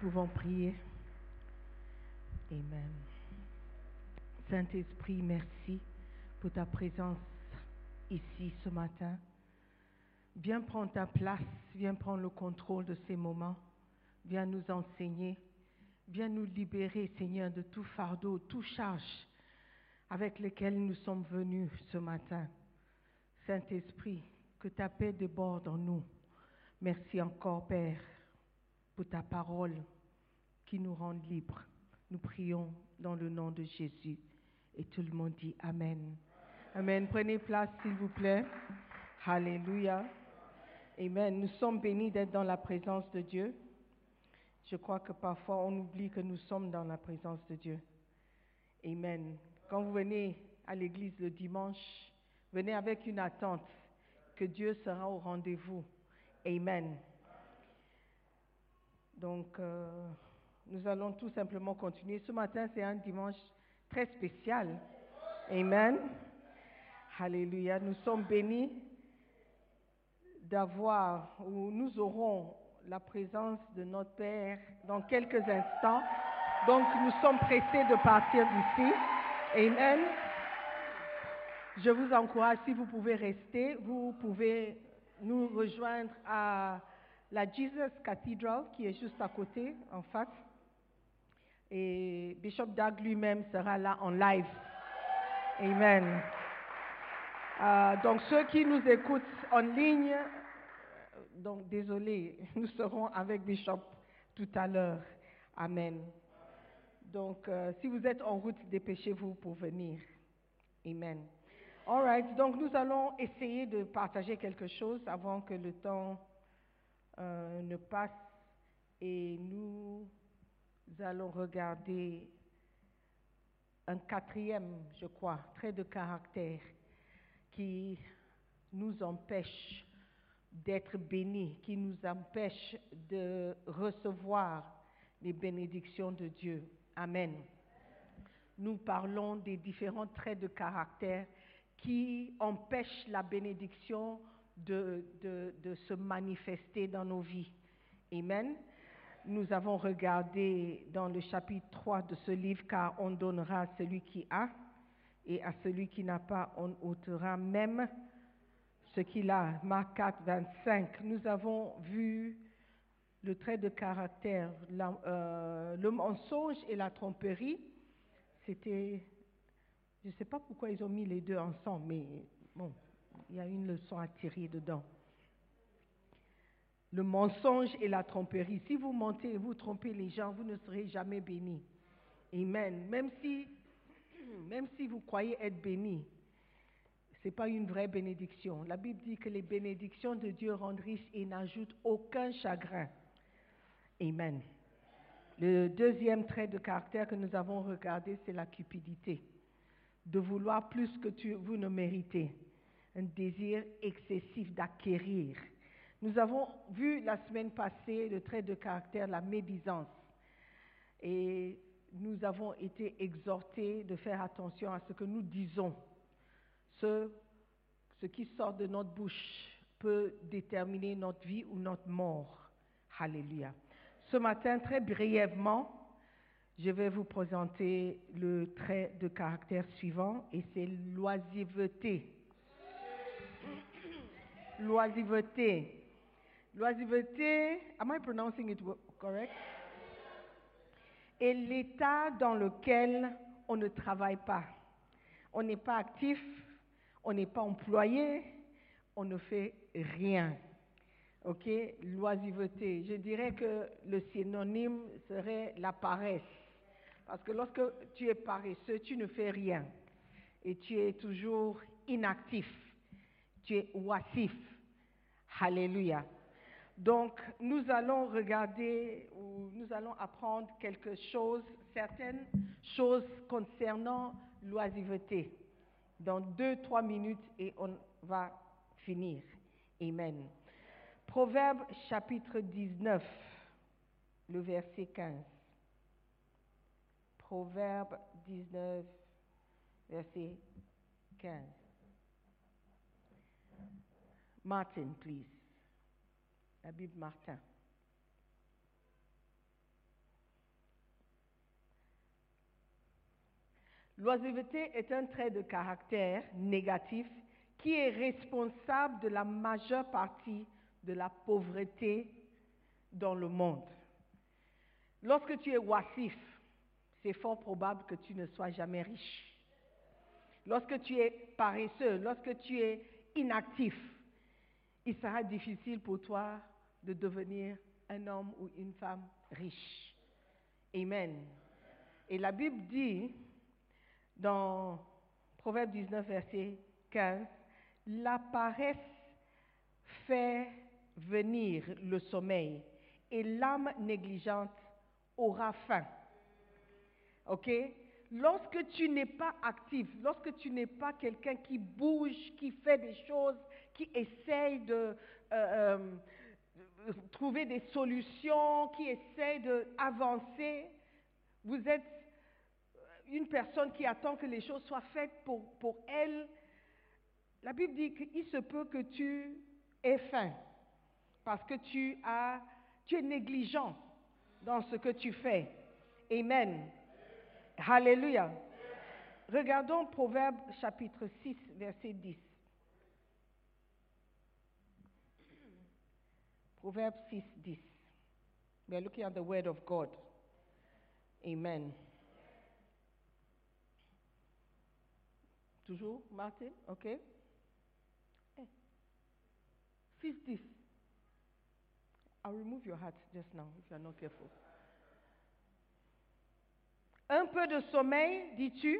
Pouvons prier? Amen. Saint-Esprit, merci pour ta présence ici ce matin. Viens prendre ta place, viens prendre le contrôle de ces moments, viens nous enseigner, viens nous libérer, Seigneur, de tout fardeau, tout charge avec lequel nous sommes venus ce matin. Saint-Esprit, que ta paix déborde en nous. Merci encore, Père, pour ta parole qui nous rend libres. Nous prions dans le nom de Jésus. Et tout le monde dit Amen. Amen. Prenez place, s'il vous plaît. Alléluia. Amen. Nous sommes bénis d'être dans la présence de Dieu. Je crois que parfois on oublie que nous sommes dans la présence de Dieu. Amen. Quand vous venez à l'église le dimanche, venez avec une attente que Dieu sera au rendez-vous. Amen. Donc, euh, nous allons tout simplement continuer. Ce matin, c'est un dimanche très spécial. Amen. Alléluia. Nous sommes bénis d'avoir, ou nous aurons la présence de notre Père dans quelques instants. Donc, nous sommes pressés de partir d'ici. Amen. Je vous encourage, si vous pouvez rester, vous pouvez nous rejoindre à la Jesus Cathedral qui est juste à côté, en face. Et Bishop Doug lui-même sera là en live. Amen. Euh, donc ceux qui nous écoutent en ligne, euh, donc désolé, nous serons avec Bishop tout à l'heure. Amen. Donc euh, si vous êtes en route, dépêchez-vous pour venir. Amen. All right. Donc nous allons essayer de partager quelque chose avant que le temps euh, ne passe et nous allons regarder un quatrième, je crois, trait de caractère qui nous empêche d'être bénis, qui nous empêche de recevoir les bénédictions de Dieu. Amen. Nous parlons des différents traits de caractère qui empêchent la bénédiction de, de, de se manifester dans nos vies. Amen. Nous avons regardé dans le chapitre 3 de ce livre, car on donnera à celui qui a, et à celui qui n'a pas, on ôtera même ce qu'il a. Marc 4, 25. Nous avons vu le trait de caractère, la- euh, le mensonge et la tromperie. C'était, je ne sais pas pourquoi ils ont mis les deux ensemble, mais bon, il y a une leçon à tirer dedans. Le mensonge et la tromperie. Si vous mentez et vous trompez les gens, vous ne serez jamais bénis. Amen. Même si, même si vous croyez être béni, ce n'est pas une vraie bénédiction. La Bible dit que les bénédictions de Dieu rendent riches et n'ajoutent aucun chagrin. Amen. Le deuxième trait de caractère que nous avons regardé, c'est la cupidité. De vouloir plus que vous ne méritez. Un désir excessif d'acquérir. Nous avons vu la semaine passée le trait de caractère, la médisance. Et nous avons été exhortés de faire attention à ce que nous disons. Ce, qui sort de notre bouche peut déterminer notre vie ou notre mort. Alléluia. Ce matin, très brièvement, je vais vous présenter le trait de caractère suivant et c'est l'oisiveté. L'oisiveté. L'oisiveté, am I pronouncing it correct? Est l'état dans lequel on ne travaille pas. On n'est pas actif, on n'est pas employé, on ne fait rien. Ok, l'oisiveté. Je dirais que le synonyme serait la paresse. Parce que lorsque tu es paresseux, tu ne fais rien. Et tu es toujours inactif. Tu. Alléluia. Donc, nous allons regarder ou nous allons apprendre quelque chose, certaines choses concernant l'oisiveté. Dans deux, trois minutes et on va finir. Amen. Proverbe chapitre 19, le verset 15. Proverbe 19, verset 15. Martin, please. La Bible Martin. L'oisiveté est un trait de caractère négatif qui est responsable de la majeure partie de la pauvreté dans le monde. Lorsque tu es oisif, c'est fort probable que tu ne sois jamais riche. Lorsque tu es paresseux, lorsque tu es inactif, il sera difficile pour toi de devenir un homme ou une femme riche. Amen. Et la Bible dit dans Proverbe 19, verset 15, la paresse fait venir le sommeil et l'âme négligente aura faim. OK? Lorsque tu n'es pas actif, lorsque tu n'es pas quelqu'un qui bouge, qui fait des choses, qui essaye de, euh, euh, trouver des solutions, qui essaye d'avancer, vous êtes une personne qui attend que les choses soient faites pour, pour elle. La Bible dit qu'il se peut que tu aies faim parce que tu, as, tu es négligent dans ce que tu fais. Amen. Alléluia. Regardons Proverbe chapitre 6, verset 10. Proverbe 6, 10. We are looking at the word of God. Amen. Toujours, Martin? OK? Eh. 6, 10. I'll remove your hat just now if you are not careful. Un peu de sommeil, dis-tu?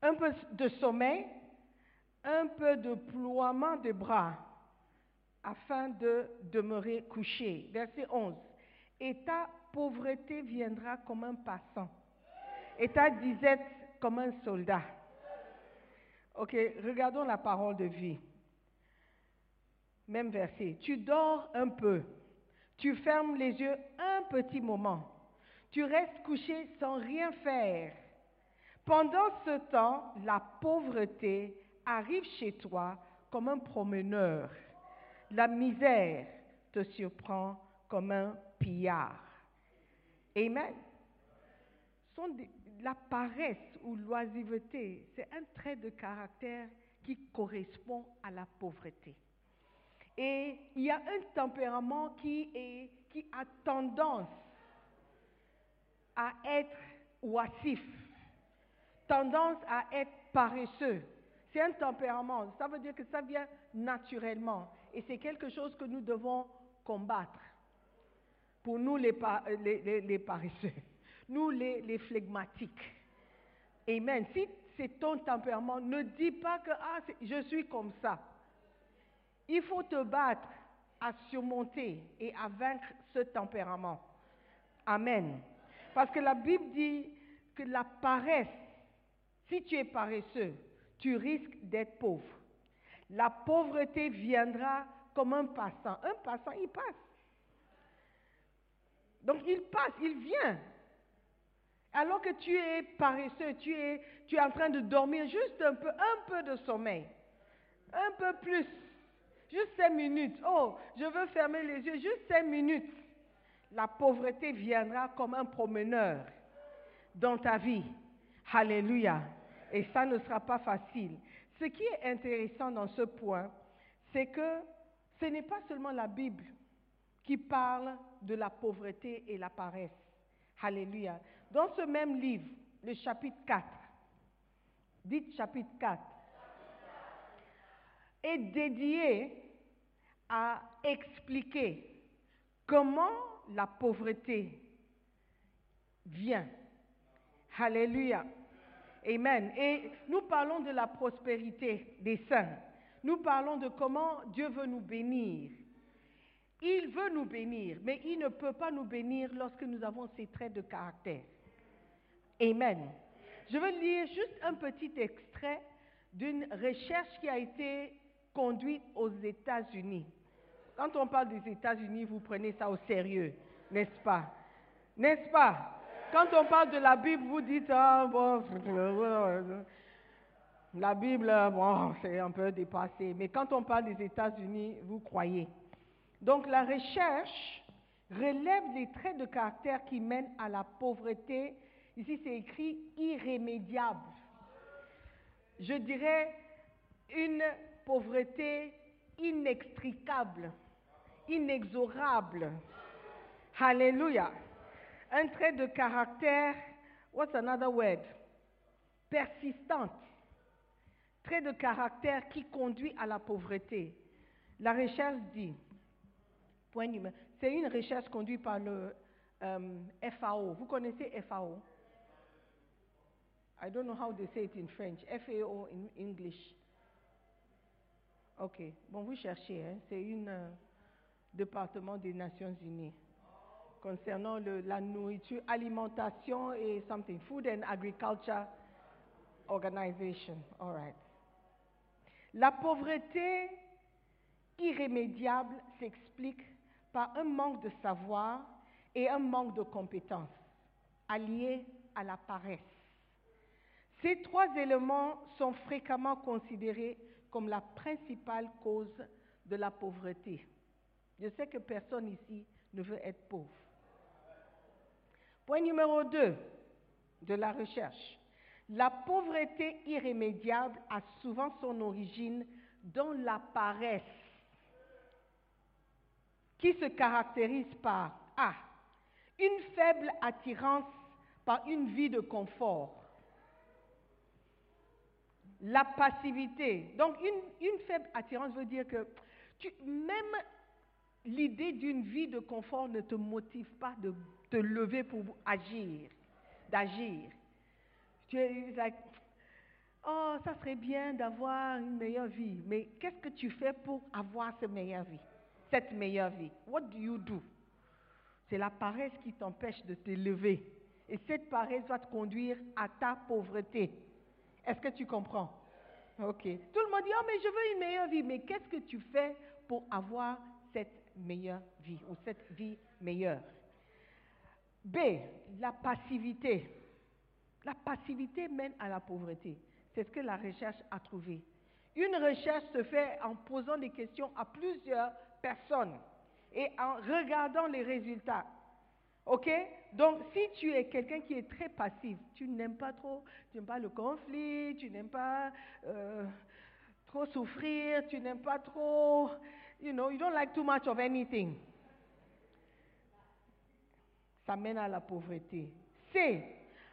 Un peu de sommeil, un peu de ploiement de bras, afin de demeurer couché. Verset 11. Et ta pauvreté viendra comme un passant, et ta disette comme un soldat. Ok, regardons la parole de vie. Même verset. Tu dors un peu, tu fermes les yeux un petit moment tu restes couché sans rien faire. Pendant ce temps, la pauvreté arrive chez toi comme un promeneur. La misère te surprend comme un pillard. Amen. la paresse ou l'oisiveté, c'est un trait de caractère qui correspond à la pauvreté. Et il y a un tempérament qui, a tendance à être oisif, tendance à être paresseux. C'est un tempérament. Ça veut dire que ça vient naturellement. Et c'est quelque chose que nous devons combattre. Pour nous, les, les, paresseux. Nous, les, les flegmatiques. Amen. Si c'est ton tempérament, ne dis pas que ah, je suis comme ça. Il faut te battre à surmonter et à vaincre ce tempérament. Amen. Parce que la Bible dit que la paresse, si tu es paresseux, tu risques d'être pauvre. La pauvreté viendra comme un passant. Un passant, il passe. Donc il passe, il vient. Alors que tu es paresseux, tu es, en train de dormir juste un peu, un peu de sommeil. Un peu plus. Juste cinq minutes. Oh, je veux fermer les yeux, juste cinq minutes la pauvreté viendra comme un promeneur dans ta vie. Alléluia. Et ça ne sera pas facile. Ce qui est intéressant dans ce point, c'est que ce n'est pas seulement la Bible qui parle de la pauvreté et la paresse. Alléluia. Dans ce même livre, le chapitre 4, dites chapitre 4, est dédié à expliquer comment la pauvreté vient. Alléluia. Amen. Et nous parlons de la prospérité des saints. Nous parlons de comment Dieu veut nous bénir. Il veut nous bénir, mais il ne peut pas nous bénir lorsque nous avons ces traits de caractère. Amen. Je veux lire juste un petit extrait d'une recherche qui a été conduite aux États-Unis. Quand on parle des États-Unis, vous prenez ça au sérieux, n'est-ce pas? N'est-ce pas? Quand on parle de la Bible, vous dites, ah bon, la Bible, bon, c'est un peu dépassé. Mais quand on parle des États-Unis, vous croyez. Donc la recherche relève les traits de caractère qui mènent à la pauvreté Ici, c'est écrit irrémédiable. Je dirais une pauvreté inextricable, inexorable. Alléluia. Un trait de caractère, what's another word? Persistante. Trait de caractère qui conduit à la pauvreté. La recherche dit, point numéro, c'est une recherche conduite par le euh, FAO. Vous connaissez FAO? I don't know how they say it in French. FAO in English. Ok. Bon, vous cherchez. Hein? C'est un euh, département des Nations Unies concernant le, la nourriture, alimentation et something. Food and Agriculture Organization. All right. La pauvreté irrémédiable s'explique par un manque de savoir et un manque de compétences alliés à la paresse. Ces trois éléments sont fréquemment considérés comme la principale cause de la pauvreté. Je sais que personne ici ne veut être pauvre. Point numéro 2 de la recherche. La pauvreté irrémédiable a souvent son origine dans la paresse, qui se caractérise par A. Une faible attirance par une vie de confort. La passivité. Donc, une, faible attirance veut dire que même l'idée d'une vie de confort ne te motive pas de te lever pour agir, d'agir. Tu es like, oh, ça serait bien d'avoir une meilleure vie, mais qu'est-ce que tu fais pour avoir cette meilleure vie, cette meilleure vie? What do you do? C'est la paresse qui t'empêche de te lever. Et cette paresse va te conduire à ta pauvreté. Est-ce que tu comprends? Ok. Tout le monde dit, oh, mais je veux une meilleure vie. Mais qu'est-ce que tu fais pour avoir cette meilleure vie ou cette vie meilleure? B, la passivité. La passivité mène à la pauvreté. C'est ce que la recherche a trouvé. Une recherche se fait en posant des questions à plusieurs personnes et en regardant les résultats. OK? Donc, si tu es quelqu'un qui est très passif, tu n'aimes pas trop, tu n'aimes pas le conflit, tu n'aimes pas euh, trop souffrir, tu n'aimes pas trop, you know, you don't like too much of anything. Ça mène à la pauvreté. C.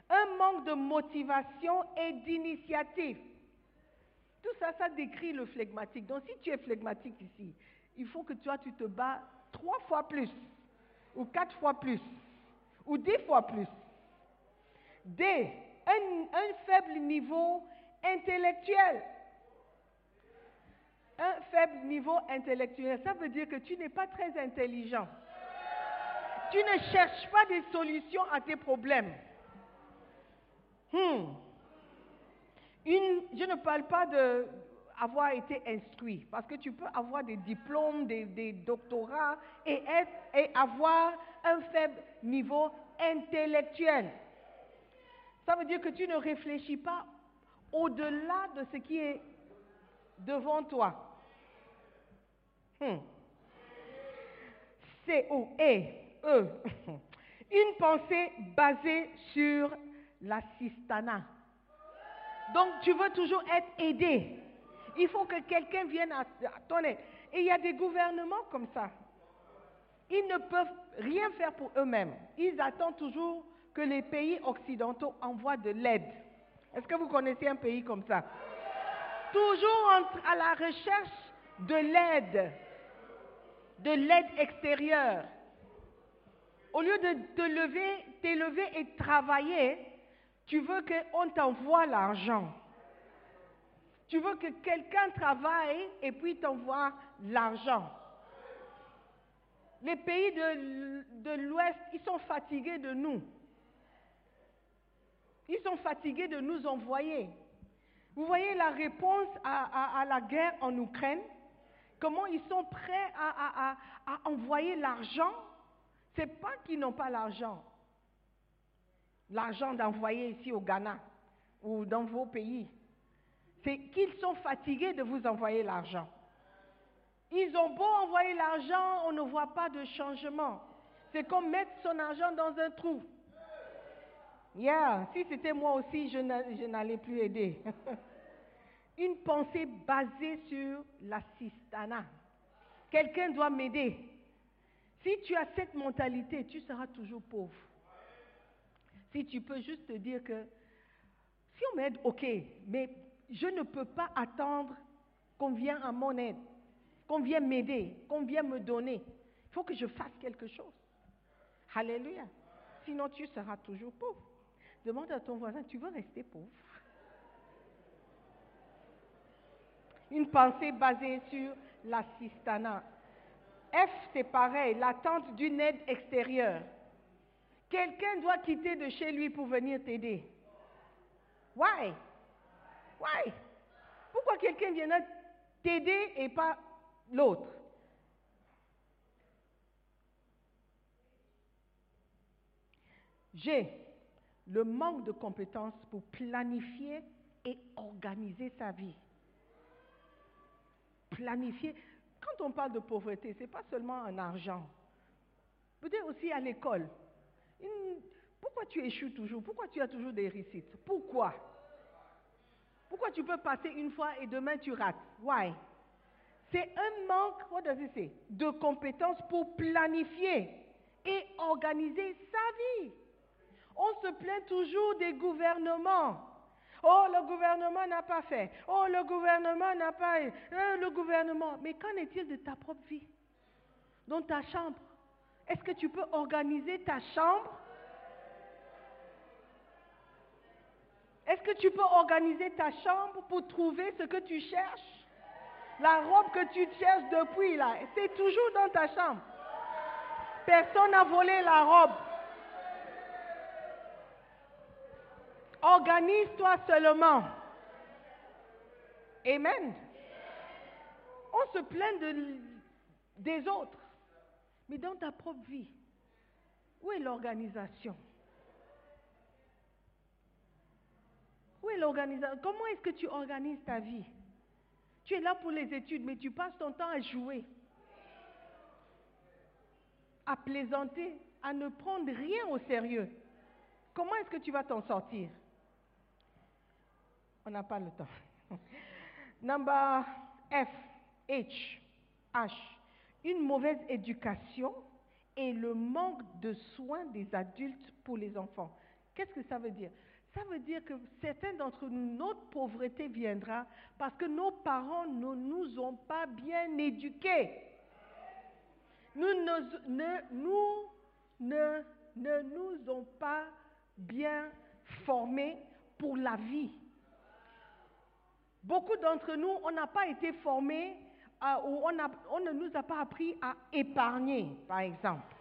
Un manque de motivation et d'initiative. Tout ça, ça décrit le flegmatique. Donc, si tu es flegmatique ici, il faut que toi, tu te bats trois fois plus, ou quatre fois plus, ou dix fois plus. D. Un faible niveau intellectuel. Un faible niveau intellectuel, ça veut dire que tu n'es pas très intelligent. Tu ne cherches pas des solutions à tes problèmes. Hmm. Je ne parle pas d'avoir été instruit, parce que tu peux avoir des diplômes, des, doctorats et, et avoir un faible niveau intellectuel. Ça veut dire que tu ne réfléchis pas au-delà de ce qui est devant toi. Hmm. C ou E, Une pensée basée sur l'assistanat. Donc tu veux toujours être aidé. Il faut que quelqu'un vienne à, ton aide. Et il y a des gouvernements comme ça. Ils ne peuvent rien faire pour eux-mêmes. Ils attendent toujours que les pays occidentaux envoient de l'aide. Est-ce que vous connaissez un pays comme ça? Toujours à la recherche de l'aide, de l'aide extérieure. Au lieu de te lever, t'élever et travailler, tu veux qu'on t'envoie l'argent. Tu veux que quelqu'un travaille et puis t'envoie l'argent. Les pays de, l'Ouest, ils sont fatigués de nous. Ils sont fatigués de nous envoyer. Vous voyez la réponse à, la guerre en Ukraine? Comment ils sont prêts à envoyer l'argent C'est pas qu'ils n'ont pas l'argent. L'argent d'envoyer ici au Ghana ou dans vos pays. C'est qu'ils sont fatigués de vous envoyer l'argent. Ils ont beau envoyer l'argent, on ne voit pas de changement. C'est comme mettre son argent dans un trou. Yeah, si c'était moi aussi, je n'a- je n'allais plus aider. Une pensée basée sur l'assistanat. Quelqu'un doit m'aider. Si tu as cette mentalité, tu seras toujours pauvre. Si tu peux juste te dire que si on m'aide, ok, mais je ne peux pas attendre qu'on vienne à mon aide, qu'on vienne m'aider, qu'on vienne me donner. Il faut que je fasse quelque chose. Alléluia. Sinon, tu seras toujours pauvre. Demande à ton voisin, tu veux rester pauvre? Une pensée basée sur l'assistanat. F, c'est pareil, l'attente d'une aide extérieure? Quelqu'un doit quitter de chez lui pour venir t'aider. Why? Why? Pourquoi quelqu'un viendra t'aider et pas l'autre? G, le manque de compétences pour planifier et organiser sa vie. Planifier. Quand on parle de pauvreté, ce n'est pas seulement en argent. Peut-être aussi à l'école. Pourquoi tu échoues toujours? Pourquoi tu as toujours des réussites? Pourquoi? Pourquoi tu peux passer une fois et demain tu rates? Why? C'est un manque, what does it say? de compétences pour planifier et organiser sa vie. On se plaint toujours des gouvernements. Oh, le gouvernement n'a pas fait. Oh, le gouvernement n'a pas... euh, le gouvernement. Mais qu'en est-il de ta propre vie? Dans ta chambre Est-ce que tu peux organiser ta chambre? Est-ce que tu peux organiser ta chambre pour trouver ce que tu cherches? La robe que tu cherches depuis là, c'est toujours dans ta chambre. Personne n'a volé la robe. Organise-toi seulement. Amen. On se plaint de- des autres. Mais dans ta propre vie, où est l'organisation? Où est l'organisation Comment est-ce que tu organises ta vie? Tu es là pour les études, mais tu passes ton temps à jouer, à plaisanter, à ne prendre rien au sérieux. Comment est-ce que tu vas t'en sortir? On n'a pas le temps. Number F, H, H. Une mauvaise éducation et le manque de soins des adultes pour les enfants. Qu'est-ce que ça veut dire? Ça veut dire que certains d'entre nous, notre pauvreté viendra parce que nos parents ne nous ont pas bien éduqués. Nous ne, nous ne, ne nous ont pas bien formés pour la vie. Beaucoup d'entre nous, on n'a pas été formés à- ou on, ne nous a pas appris à épargner, par exemple.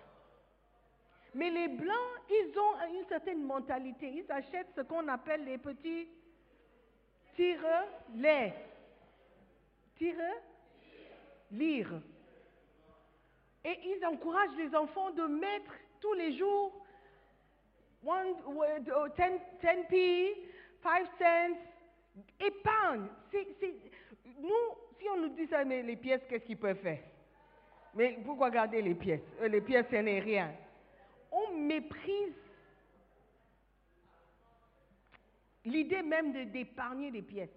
Mais les Blancs, ils ont une certaine mentalité. Ils achètent ce qu'on appelle les petits tire-lait. Tire Lire. Et ils encouragent les enfants de mettre tous les jours one, uh, 10, 10 p, 5 cents, épargne. Nous, si on nous dit ça, mais les pièces, qu'est-ce qu'ils peuvent faire? Mais pourquoi garder les pièces? Euh, Les pièces, ce n'est rien. On méprise l'idée même d'épargner des pièces.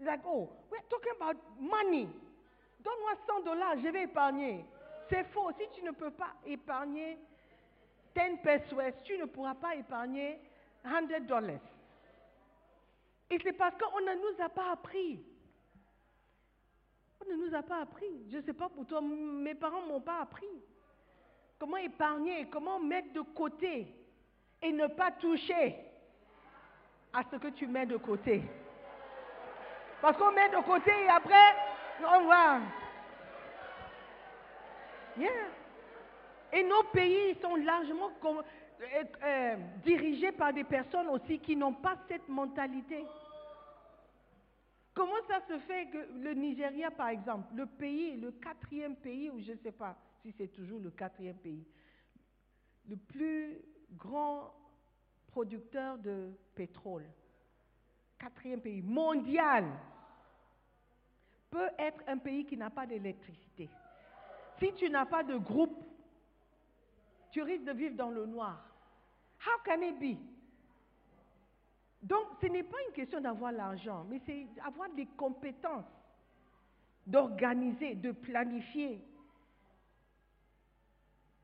Like, oh, we're talking about money. Donne-moi 100 dollars, je vais épargner. C'est faux. Si tu ne peux pas épargner 10 pesos, tu ne pourras pas épargner 100 dollars. Et c'est parce qu'on ne nous a pas appris. On ne nous a pas appris. Je ne sais pas pour toi, mes parents ne m'ont pas appris. Comment épargner, comment mettre de côté et ne pas toucher à ce que tu mets de côté. Parce qu'on met de côté et après, on va. Et nos pays sont largement euh, euh, dirigés par des personnes aussi qui n'ont pas cette mentalité. Comment ça se fait que le Nigeria, par exemple, le pays, le quatrième pays, ou je ne sais pas si c'est toujours le quatrième pays, le plus grand producteur de pétrole, quatrième pays mondial, peut être un pays qui n'a pas d'électricité. Si tu n'as pas de groupe, tu risques de vivre dans le noir. How can it be? Donc, ce n'est pas une question d'avoir l'argent, mais c'est avoir des compétences, d'organiser, de planifier,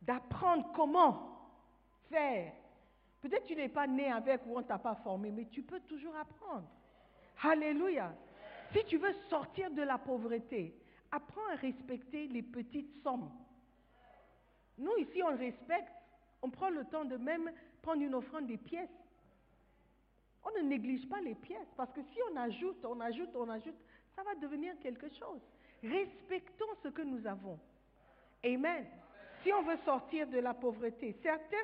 d'apprendre comment faire. Peut-être tu n'es pas né avec ou on ne t'a pas formé, mais tu peux toujours apprendre. Alléluia. Si tu veux sortir de la pauvreté, apprends à respecter les petites sommes. Nous, ici, on respecte, on prend le temps de même prendre une offrande des pièces. On ne néglige pas les pièces, parce que si on ajoute, on ajoute, on ajoute, ça va devenir quelque chose. Respectons ce que nous avons. Amen. Si on veut sortir de la pauvreté, certains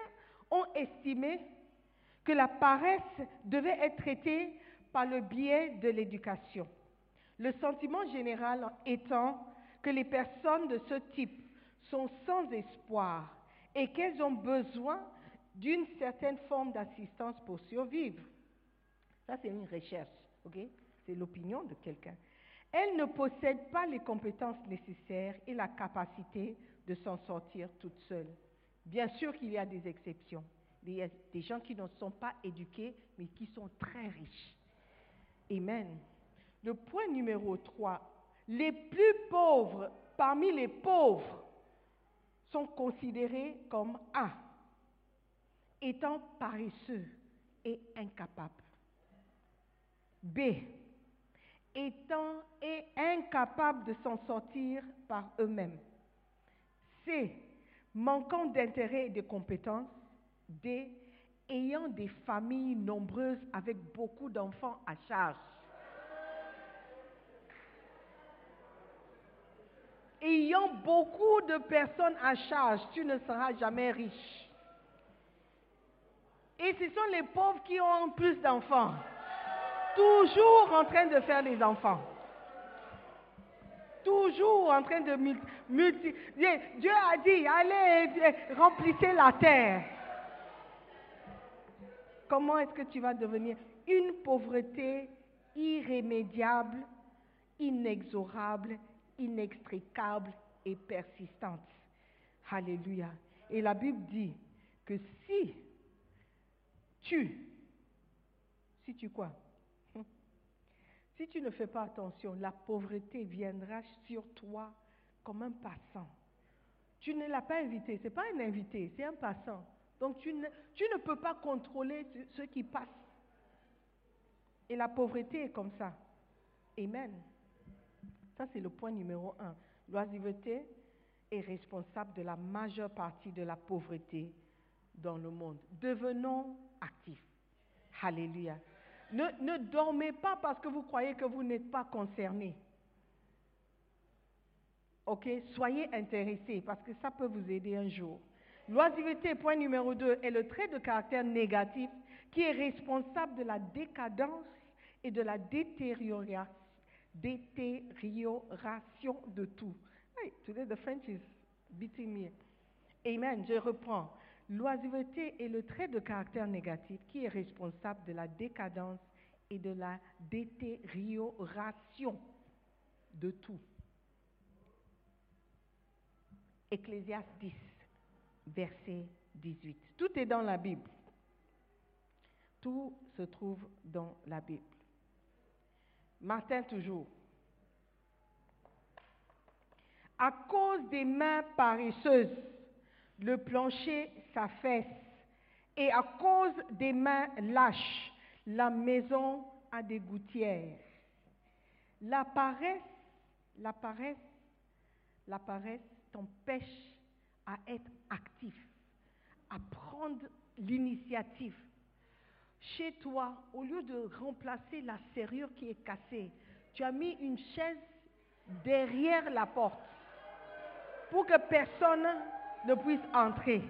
ont estimé que la paresse devait être traitée par le biais de l'éducation. Le sentiment général étant que les personnes de ce type sont sans espoir et qu'elles ont besoin d'une certaine forme d'assistance pour survivre. Ça, c'est une recherche, ok? C'est l'opinion de quelqu'un. Elles ne possèdent pas les compétences nécessaires et la capacité de s'en sortir toutes seules. Bien sûr qu'il y a des exceptions. Il y a des gens qui ne sont pas éduqués, mais qui sont très riches. Amen. Le point numéro 3, les plus pauvres parmi les pauvres sont considérés comme A, étant paresseux et incapables. B, étant et incapables de s'en sortir par eux-mêmes. C, manquant d'intérêt et de compétences. D, ayant des familles nombreuses avec beaucoup d'enfants à charge. Ayant beaucoup de personnes à charge, tu ne seras jamais riche. Et ce sont les pauvres qui ont plus d'enfants. Toujours en train de faire des enfants. Toujours en train de multiplier. Dieu a dit, allez, remplissez la terre. Comment est-ce que tu vas devenir une pauvreté irrémédiable, inexorable, inextricable et persistante? Alléluia. Et la Bible dit que si tu, si tu quoi? Si tu ne fais pas attention, la pauvreté viendra sur toi comme un passant. Tu ne l'as pas invité, ce n'est pas un invité, c'est un passant. Donc tu ne, tu ne peux pas contrôler ce qui passe. Et la pauvreté est comme ça. Amen. Ça, c'est le point numéro un. L'oisiveté est responsable de la majeure partie de la pauvreté dans le monde. Devenons actifs. Alléluia. Ne, dormez pas parce que vous croyez que vous n'êtes pas concerné. Ok Soyez intéressés parce que ça peut vous aider un jour. L'oisiveté, point numéro 2, est le trait de caractère négatif qui est responsable de la décadence et de la détérioration, détérioration de tout. Hey, today the French is beating me. Amen, je reprends. L'oisiveté est le trait de caractère négatif qui est responsable de la décadence et de la détérioration de tout. Ecclésiaste 10, verset 18. Tout est dans la Bible. Tout se trouve dans la Bible. Martin toujours. À cause des mains paresseuses, le plancher s'affaisse. Et à cause des mains lâches, la maison a des gouttières. La paresse, la paresse, la paresse t'empêche à être actif, à prendre l'initiative. Chez toi, au lieu de remplacer la serrure qui est cassée, tu as mis une chaise derrière la porte pour que personne ne puisse entrer.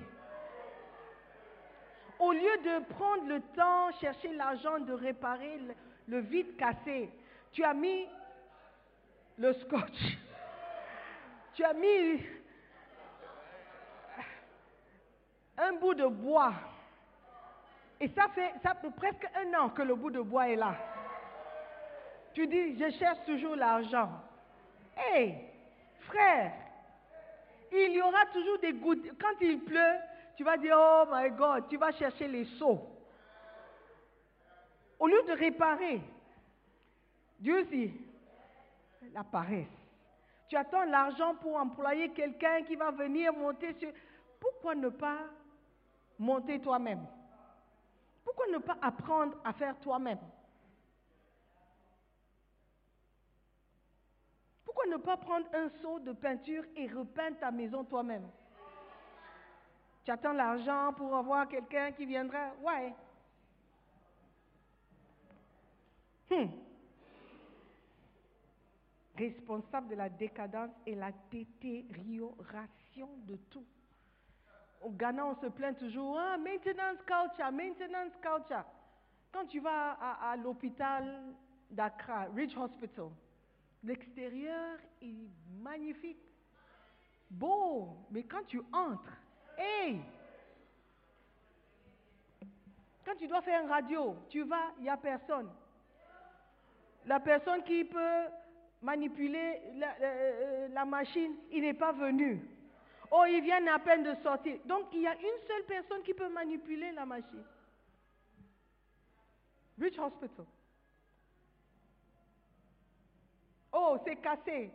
Au lieu de prendre le temps, chercher l'argent de réparer le, vide cassé, tu as mis le scotch. Tu as mis un bout de bois. Et ça fait, ça fait presque un an que le bout de bois est là. Tu dis, je cherche toujours l'argent. Hé, frère, il y aura toujours des gouttes. Quand il pleut, tu vas dire, oh my God, tu vas chercher les seaux. Au lieu de réparer, Dieu dit, la paresse. Tu attends l'argent pour employer quelqu'un qui va venir monter sur... Pourquoi ne pas monter toi-même? Pourquoi ne pas apprendre à faire toi-même? Ne pas prendre un seau de peinture et repeindre ta maison toi-même Tu attends l'argent pour avoir quelqu'un qui viendra Ouais. Hmm. Responsable de la décadence et la détérioration de tout. Au Ghana, on se plaint toujours, ah, maintenance culture, maintenance culture. Quand tu vas à, à l'hôpital d'Accra, Ridge Hospital, l'extérieur est magnifique, beau, mais quand tu entres, hey, quand tu dois faire une radio, tu vas, il n'y a personne. La personne qui peut manipuler la, euh, la machine, il n'est pas venu. Oh, il vient à peine de sortir. Donc, il y a une seule personne qui peut manipuler la machine. Rich Hospital. Oh, c'est cassé.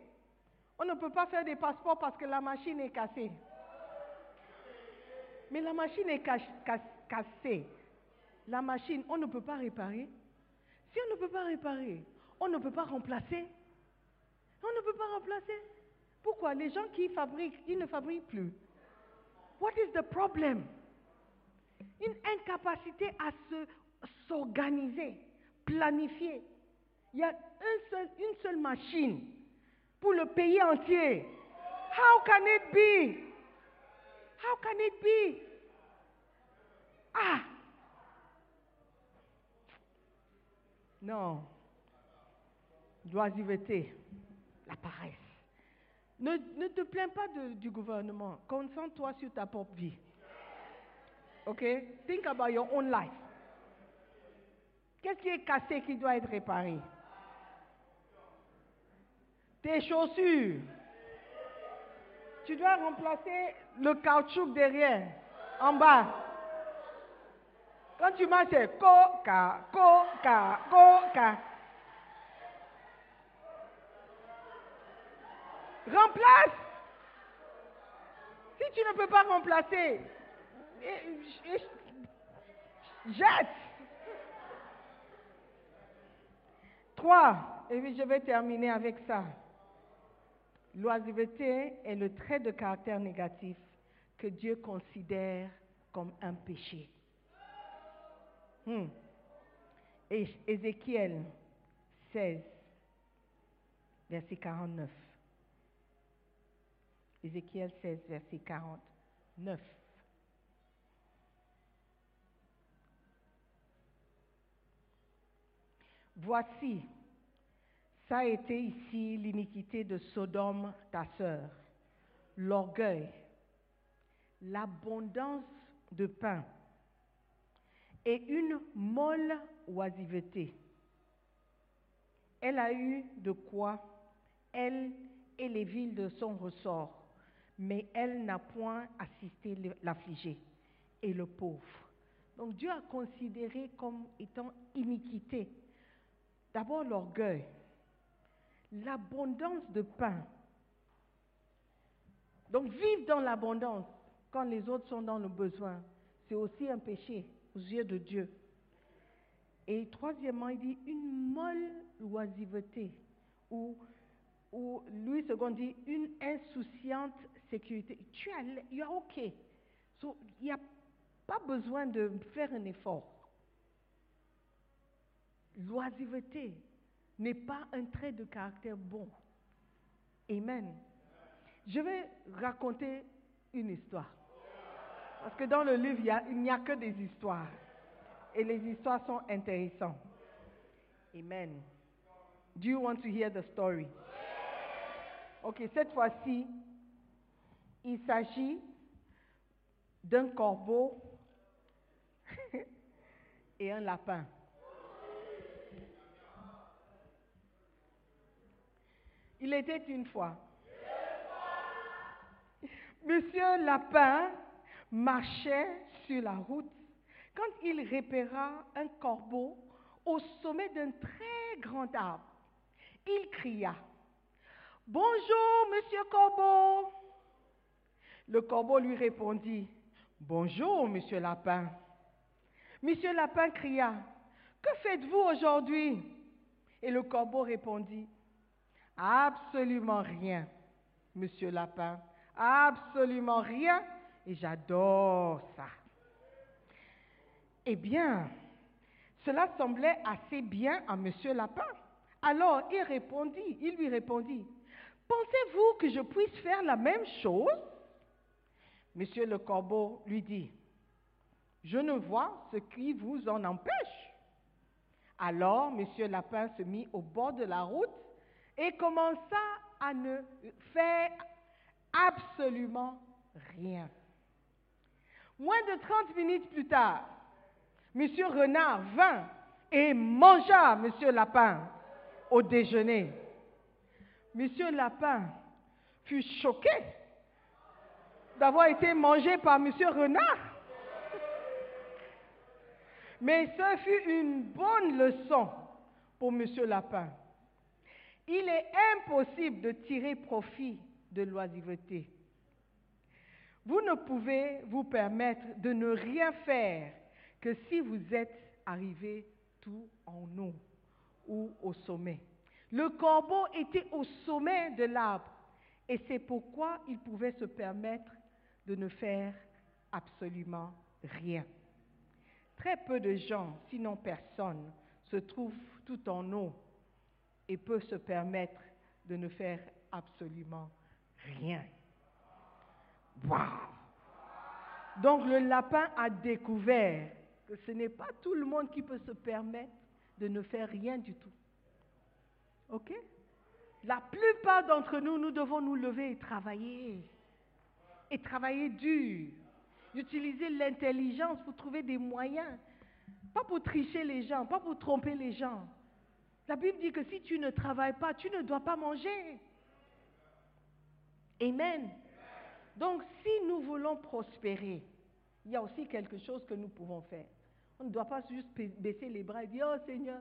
On ne peut pas faire des passeports parce que la machine est cassée. Mais la machine est cas- cas- cassée. La machine, on ne peut pas réparer. Si on ne peut pas réparer, on ne peut pas remplacer. On ne peut pas remplacer. Pourquoi? Les gens qui fabriquent, ils ne fabriquent plus. What is the problem? Une incapacité à se- s'organiser, planifier. Il y a une seule machine pour le pays entier. How can it be? How can it be? Ah! Non. L'oisiveté, la paresse? Ne, te plains pas du gouvernement. Concentre-toi sur ta propre vie. OK? Think about your own life. Qu'est-ce qui est cassé qui doit être réparé? Tes chaussures. Tu dois remplacer le caoutchouc derrière, en bas. Quand tu marches, c'est coca, coca, coca. Remplace. Si tu ne peux pas remplacer, jette. Trois, et puis je vais terminer avec ça. L'oisiveté est le trait de caractère négatif que Dieu considère comme un péché. Hmm. Et Ézéchiel 16, verset 49. Ézéchiel 16, verset 49. Voici, ça a été ici l'iniquité de Sodome, ta sœur, l'orgueil, l'abondance de pain et une molle oisiveté. Elle a eu de quoi, elle et les villes de son ressort, mais elle n'a point assisté l'affligé et le pauvre. Donc Dieu a considéré comme étant iniquité d'abord l'orgueil, l'abondance de pain. Donc vivre dans l'abondance quand les autres sont dans le besoin, c'est aussi un péché aux yeux de Dieu. Et troisièmement, il dit une molle oisiveté, ou, ou Louis II dit une insouciante sécurité. Tu as, you are OK. Il n'y a pas besoin de faire un effort. L'oisiveté n'est pas un trait de caractère bon. Amen. Je vais raconter une histoire. Parce que dans le livre, il n'y a, que des histoires. Et les histoires sont intéressantes. Amen. Do you want to hear the story? Ok, cette fois-ci, il s'agit d'un corbeau et un lapin. Il était une fois. Monsieur Lapin marchait sur la route quand il repéra un corbeau au sommet d'un très grand arbre. Il cria, Bonjour, monsieur Corbeau. Le corbeau lui répondit, Bonjour, monsieur Lapin. Monsieur Lapin cria, Que faites-vous aujourd'hui? Et le corbeau répondit, Absolument rien, monsieur Lapin. Absolument rien. Et j'adore ça. Eh bien, cela semblait assez bien à monsieur Lapin. Alors il répondit, il lui répondit, Pensez-vous que je puisse faire la même chose? Monsieur le corbeau lui dit, Je ne vois ce qui vous en empêche. Alors monsieur Lapin se mit au bord de la route et commença à ne faire absolument rien. Moins de 30 minutes plus tard, Monsieur Renard vint et mangea Monsieur Lapin au déjeuner. Monsieur Lapin fut choqué d'avoir été mangé par Monsieur Renard. Mais ce fut une bonne leçon pour Monsieur Lapin. Il est impossible de tirer profit de l'oisiveté. Vous ne pouvez vous permettre de ne rien faire que si vous êtes arrivé tout en haut ou au sommet. Le corbeau était au sommet de l'arbre et c'est pourquoi il pouvait se permettre de ne faire absolument rien. Très peu de gens, sinon personne, se trouvent tout en haut et peuvent se permettre de ne faire absolument rien. Wow! Donc le lapin a découvert que ce n'est pas tout le monde qui peut se permettre de ne faire rien du tout. OK? La plupart d'entre nous, nous devons nous lever et travailler. Et travailler dur. Utiliser l'intelligence pour trouver des moyens. Pas pour tricher les gens, pas pour tromper les gens. La Bible dit que si tu ne travailles pas, tu ne dois pas manger. Amen. Donc si nous voulons prospérer, il y a aussi quelque chose que nous pouvons faire. On ne doit pas juste baisser les bras et dire, oh Seigneur,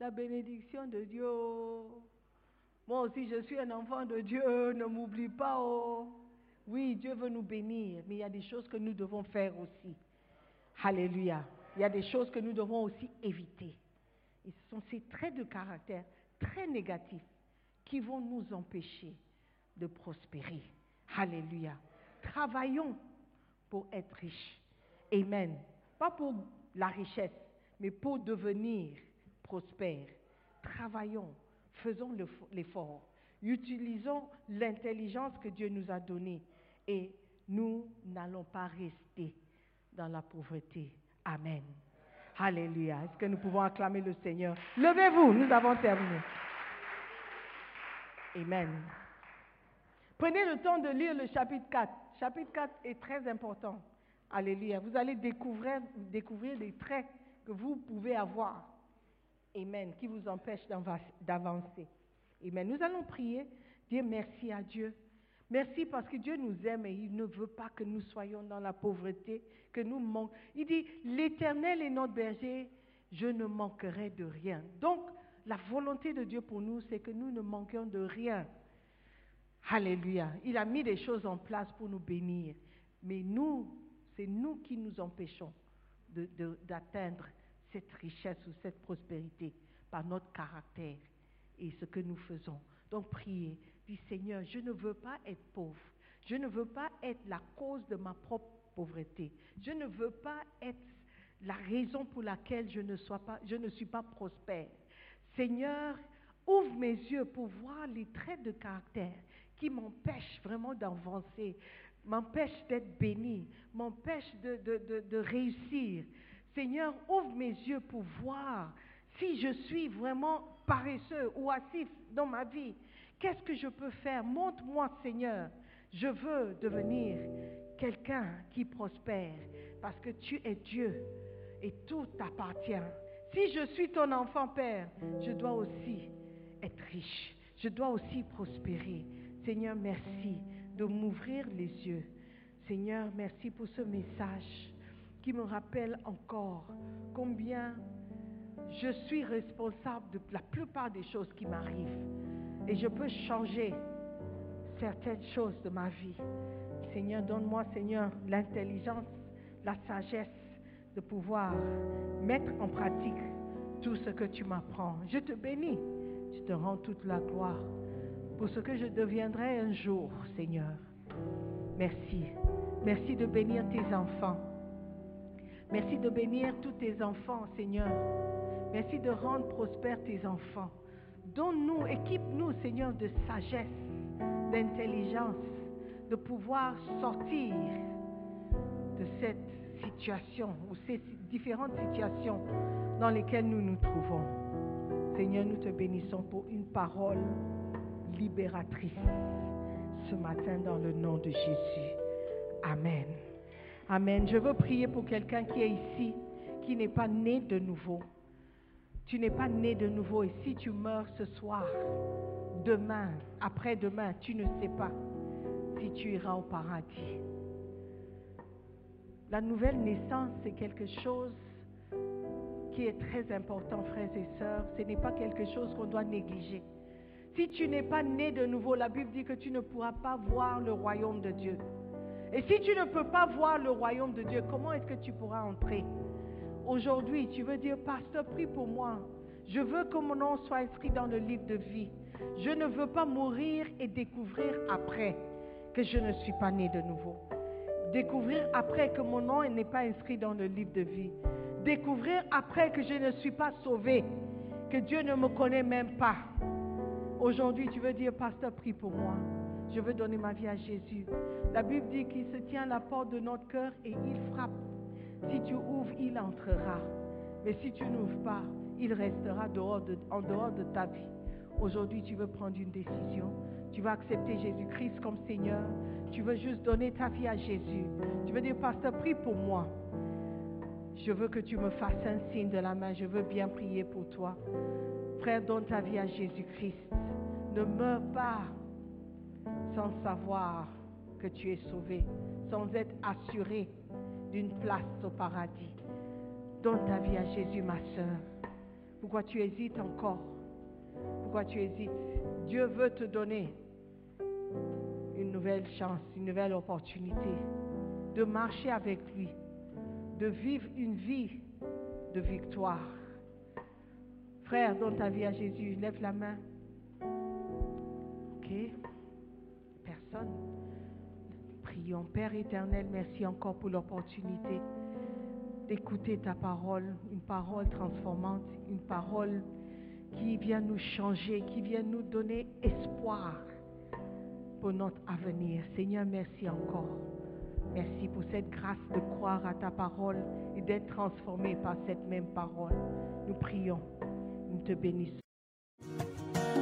la bénédiction de Dieu. Moi aussi, je suis un enfant de Dieu, ne m'oublie pas. Oh. Oui, Dieu veut nous bénir, mais il y a des choses que nous devons faire aussi. Alléluia. Il y a des choses que nous devons aussi éviter. Ce sont ces traits de caractère très négatifs qui vont nous empêcher de prospérer. Alléluia. Travaillons pour être riches. Amen. Pas pour la richesse, mais pour devenir prospères. Travaillons, faisons l'effort, utilisons l'intelligence que Dieu nous a donnée et nous n'allons pas rester dans la pauvreté. Amen. Alléluia. Est-ce que nous pouvons acclamer le Seigneur? Levez-vous, nous avons terminé. Amen. Prenez le temps de lire le chapitre 4. Chapitre 4 est très important. Alléluia. Vous allez découvrir, découvrir des traits que vous pouvez avoir. Amen. Qui vous empêchent d'avancer. Amen. Nous allons prier. Dire merci à Dieu. Merci parce que Dieu nous aime et il ne veut pas que nous soyons dans la pauvreté, que nous manquions. Il dit, l'Éternel est notre berger, je ne manquerai de rien. Donc, la volonté de Dieu pour nous, c'est que nous ne manquions de rien. Alléluia. Il a mis des choses en place pour nous bénir. Mais nous, c'est nous qui nous empêchons d'atteindre cette richesse ou cette prospérité par notre caractère et ce que nous faisons. Donc priez, dis Seigneur, je ne veux pas être pauvre. Je ne veux pas être la cause de ma propre pauvreté. Je ne veux pas être la raison pour laquelle je ne, suis pas prospère. Seigneur, ouvre mes yeux pour voir les traits de caractère qui m'empêchent vraiment d'avancer, m'empêchent d'être béni, m'empêchent de, réussir. Seigneur, ouvre mes yeux pour voir si je suis vraiment paresseux ou assis dans ma vie. Qu'est-ce que je peux faire? Montre-moi, Seigneur. Je veux devenir quelqu'un qui prospère parce que tu es Dieu et tout t'appartient. Si je suis ton enfant, Père, je dois aussi être riche. Je dois aussi prospérer. Seigneur, merci de m'ouvrir les yeux. Seigneur, merci pour ce message qui me rappelle encore combien je suis responsable de la plupart des choses qui m'arrivent. Et je peux changer certaines choses de ma vie. Seigneur, donne-moi, Seigneur, l'intelligence, la sagesse de pouvoir mettre en pratique tout ce que tu m'apprends. Je te bénis. Je te rends toute la gloire pour ce que je deviendrai un jour, Seigneur. Merci. Merci de bénir tes enfants. Merci de bénir tous tes enfants, Seigneur. Merci de rendre prospères tes enfants. Donne-nous, équipe-nous, Seigneur, de sagesse, d'intelligence, de pouvoir sortir de cette situation ou ces différentes situations dans lesquelles nous nous trouvons. Seigneur, nous te bénissons pour une parole libératrice ce matin dans le nom de Jésus. Amen. Amen. Je veux prier pour quelqu'un qui est ici, qui n'est pas né de nouveau. Tu n'es pas né de nouveau et si tu meurs ce soir, demain, après-demain, tu ne sais pas si tu iras au paradis. La nouvelle naissance, c'est quelque chose qui est très important, frères et sœurs. Ce n'est pas quelque chose qu'on doit négliger. Si tu n'es pas né de nouveau, la Bible dit que tu ne pourras pas voir le royaume de Dieu. Et si tu ne peux pas voir le royaume de Dieu, comment est-ce que tu pourras entrer? Aujourd'hui, tu veux dire, pasteur, prie pour moi. Je veux que mon nom soit inscrit dans le livre de vie. Je ne veux pas mourir et découvrir après que je ne suis pas né de nouveau. Découvrir après que mon nom n'est pas inscrit dans le livre de vie. Découvrir après que je ne suis pas sauvé, que Dieu ne me connaît même pas. Aujourd'hui, tu veux dire, pasteur, prie pour moi. Je veux donner ma vie à Jésus. La Bible dit qu'il se tient à la porte de notre cœur et il frappe. Si tu ouvres, il entrera. Mais si tu n'ouvres pas, il restera en dehors de ta vie. Aujourd'hui, tu veux prendre une décision. Tu veux accepter Jésus-Christ comme Seigneur. Tu veux juste donner ta vie à Jésus. Tu veux dire, pasteur, prie pour moi. Je veux que tu me fasses un signe de la main. Je veux bien prier pour toi. Frère, donne ta vie à Jésus-Christ. Ne meurs pas sans savoir que tu es sauvé, sans être assuré d'une place au paradis. Donne ta vie à Jésus, ma soeur. Pourquoi tu hésites encore? Pourquoi tu hésites? Dieu veut te donner une nouvelle chance, une nouvelle opportunité de marcher avec lui, de vivre une vie de victoire. Frère, donne ta vie à Jésus. Lève la main. Ok Personne. Père éternel, merci encore pour l'opportunité d'écouter ta parole, une parole transformante, une parole qui vient nous changer, qui vient nous donner espoir pour notre avenir. Seigneur, merci encore. Merci pour cette grâce de croire à ta parole et d'être transformé par cette même parole. Nous prions. Nous te bénissons.